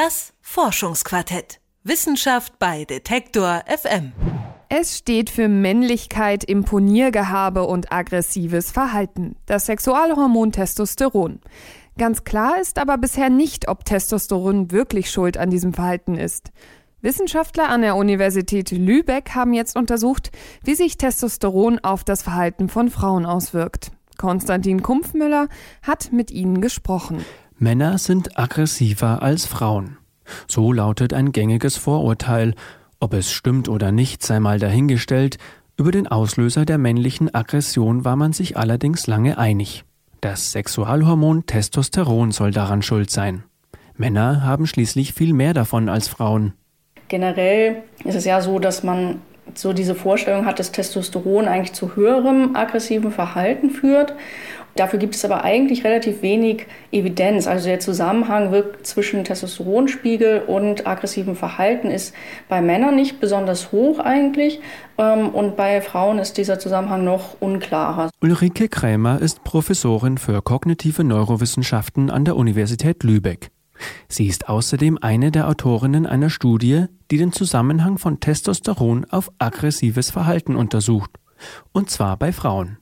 Das Forschungsquartett. Wissenschaft bei Detektor FM. Es steht für Männlichkeit, Imponiergehabe und aggressives Verhalten. Das Sexualhormon Testosteron. Ganz klar ist aber bisher nicht, ob Testosteron wirklich schuld an diesem Verhalten ist. Wissenschaftler an der Universität Lübeck haben jetzt untersucht, wie sich Testosteron auf das Verhalten von Frauen auswirkt. Konstantin Kumpfmüller hat mit ihnen gesprochen. Männer sind aggressiver als Frauen. So lautet ein gängiges Vorurteil. Ob es stimmt oder nicht, sei mal dahingestellt. Über den Auslöser der männlichen Aggression war man sich allerdings lange einig. Das Sexualhormon Testosteron soll daran schuld sein. Männer haben schließlich viel mehr davon als Frauen. Generell ist es ja so, dass man so diese Vorstellung hat, dass Testosteron eigentlich zu höherem aggressiven Verhalten führt. Dafür gibt es aber eigentlich relativ wenig Evidenz. Also der Zusammenhang zwischen Testosteronspiegel und aggressivem Verhalten ist bei Männern nicht besonders hoch eigentlich ähm, und bei Frauen ist dieser Zusammenhang noch unklarer. Ulrike Krämer ist Professorin für kognitive Neurowissenschaften an der Universität Lübeck. Sie ist außerdem eine der Autorinnen einer Studie, die den Zusammenhang von Testosteron auf aggressives Verhalten untersucht, und zwar bei Frauen.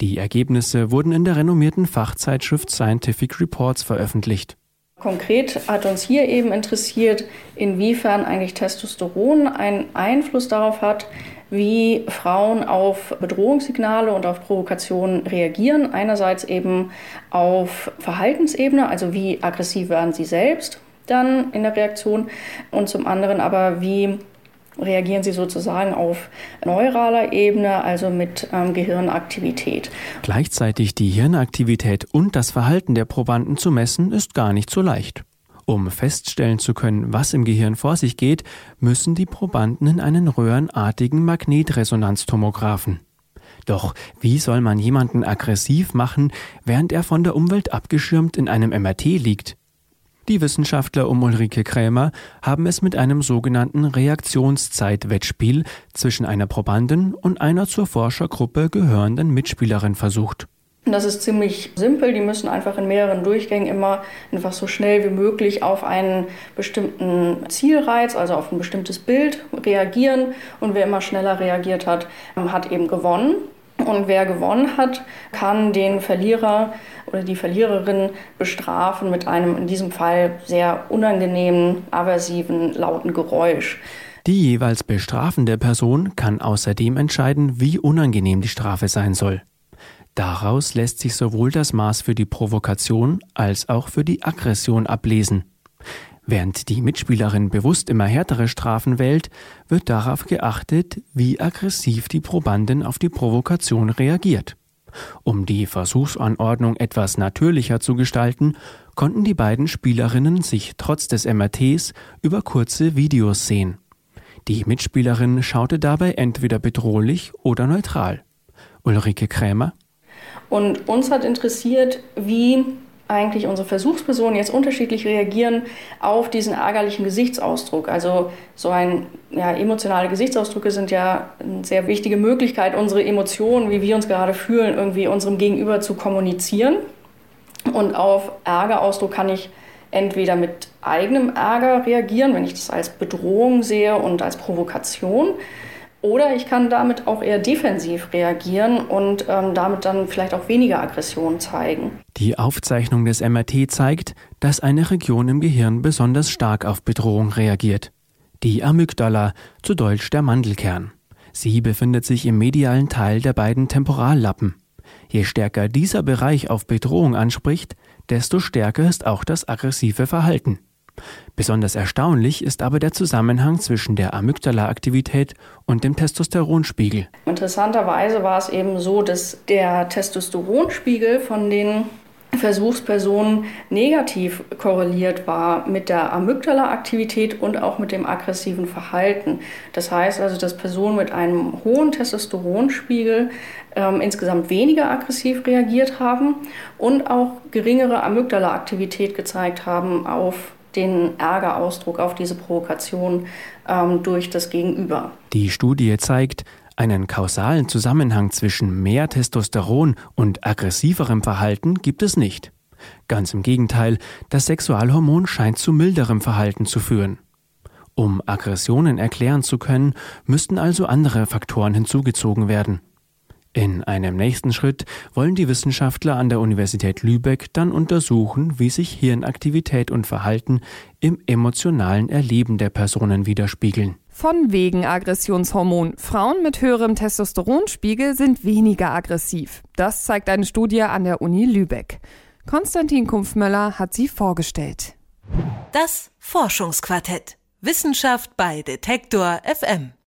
Die Ergebnisse wurden in der renommierten Fachzeitschrift Scientific Reports veröffentlicht. Konkret hat uns hier eben interessiert, inwiefern eigentlich Testosteron einen Einfluss darauf hat, wie Frauen auf Bedrohungssignale und auf Provokationen reagieren. Einerseits eben auf Verhaltensebene, also wie aggressiv werden sie selbst dann in der Reaktion und zum anderen aber wie reagieren sie sozusagen auf neuraler Ebene, also mit ähm, Gehirnaktivität. Gleichzeitig die Hirnaktivität und das Verhalten der Probanden zu messen, ist gar nicht so leicht. Um feststellen zu können, was im Gehirn vor sich geht, müssen die Probanden in einen röhrenartigen Magnetresonanztomographen. Doch wie soll man jemanden aggressiv machen, während er von der Umwelt abgeschirmt in einem MRT liegt? Die Wissenschaftler um Ulrike Krämer haben es mit einem sogenannten Reaktionszeitwettspiel zwischen einer Probandin und einer zur Forschergruppe gehörenden Mitspielerin versucht. Das ist ziemlich simpel. Die müssen einfach in mehreren Durchgängen immer einfach so schnell wie möglich auf einen bestimmten Zielreiz, also auf ein bestimmtes Bild reagieren. Und wer immer schneller reagiert hat, hat eben gewonnen. Und wer gewonnen hat, kann den Verlierer oder die Verliererin bestrafen mit einem in diesem Fall sehr unangenehmen, aversiven, lauten Geräusch. Die jeweils bestrafende Person kann außerdem entscheiden, wie unangenehm die Strafe sein soll. Daraus lässt sich sowohl das Maß für die Provokation als auch für die Aggression ablesen. Während die Mitspielerin bewusst immer härtere Strafen wählt, wird darauf geachtet, wie aggressiv die Probandin auf die Provokation reagiert. Um die Versuchsanordnung etwas natürlicher zu gestalten, konnten die beiden Spielerinnen sich trotz des MRTs über kurze Videos sehen. Die Mitspielerin schaute dabei entweder bedrohlich oder neutral. Ulrike Krämer. Und uns hat interessiert, wie eigentlich unsere Versuchspersonen jetzt unterschiedlich reagieren auf diesen ärgerlichen Gesichtsausdruck. Also so ein ja, emotionale Gesichtsausdrücke sind ja eine sehr wichtige Möglichkeit, unsere Emotionen, wie wir uns gerade fühlen, irgendwie unserem Gegenüber zu kommunizieren. Und auf Ärgerausdruck kann ich entweder mit eigenem Ärger reagieren, wenn ich das als Bedrohung sehe und als Provokation. Oder ich kann damit auch eher defensiv reagieren und ähm, damit dann vielleicht auch weniger Aggression zeigen. Die Aufzeichnung des MRT zeigt, dass eine Region im Gehirn besonders stark auf Bedrohung reagiert. Die Amygdala, zu Deutsch der Mandelkern. Sie befindet sich im medialen Teil der beiden Temporallappen. Je stärker dieser Bereich auf Bedrohung anspricht, desto stärker ist auch das aggressive Verhalten. Besonders erstaunlich ist aber der Zusammenhang zwischen der Amygdala-Aktivität und dem Testosteronspiegel. Interessanterweise war es eben so, dass der Testosteronspiegel von den Versuchspersonen negativ korreliert war mit der Amygdala-Aktivität und auch mit dem aggressiven Verhalten. Das heißt also, dass Personen mit einem hohen Testosteronspiegel ähm, insgesamt weniger aggressiv reagiert haben und auch geringere Amygdala-Aktivität gezeigt haben auf den Ärgerausdruck auf diese Provokation ähm, durch das Gegenüber. Die Studie zeigt, einen kausalen Zusammenhang zwischen mehr Testosteron und aggressiverem Verhalten gibt es nicht. Ganz im Gegenteil, das Sexualhormon scheint zu milderem Verhalten zu führen. Um Aggressionen erklären zu können, müssten also andere Faktoren hinzugezogen werden. In einem nächsten Schritt wollen die Wissenschaftler an der Universität Lübeck dann untersuchen, wie sich Hirnaktivität und Verhalten im emotionalen Erleben der Personen widerspiegeln. Von wegen Aggressionshormon. Frauen mit höherem Testosteronspiegel sind weniger aggressiv. Das zeigt eine Studie an der Uni Lübeck. Konstantin Kumpfmöller hat sie vorgestellt. Das Forschungsquartett. Wissenschaft bei Detektor FM.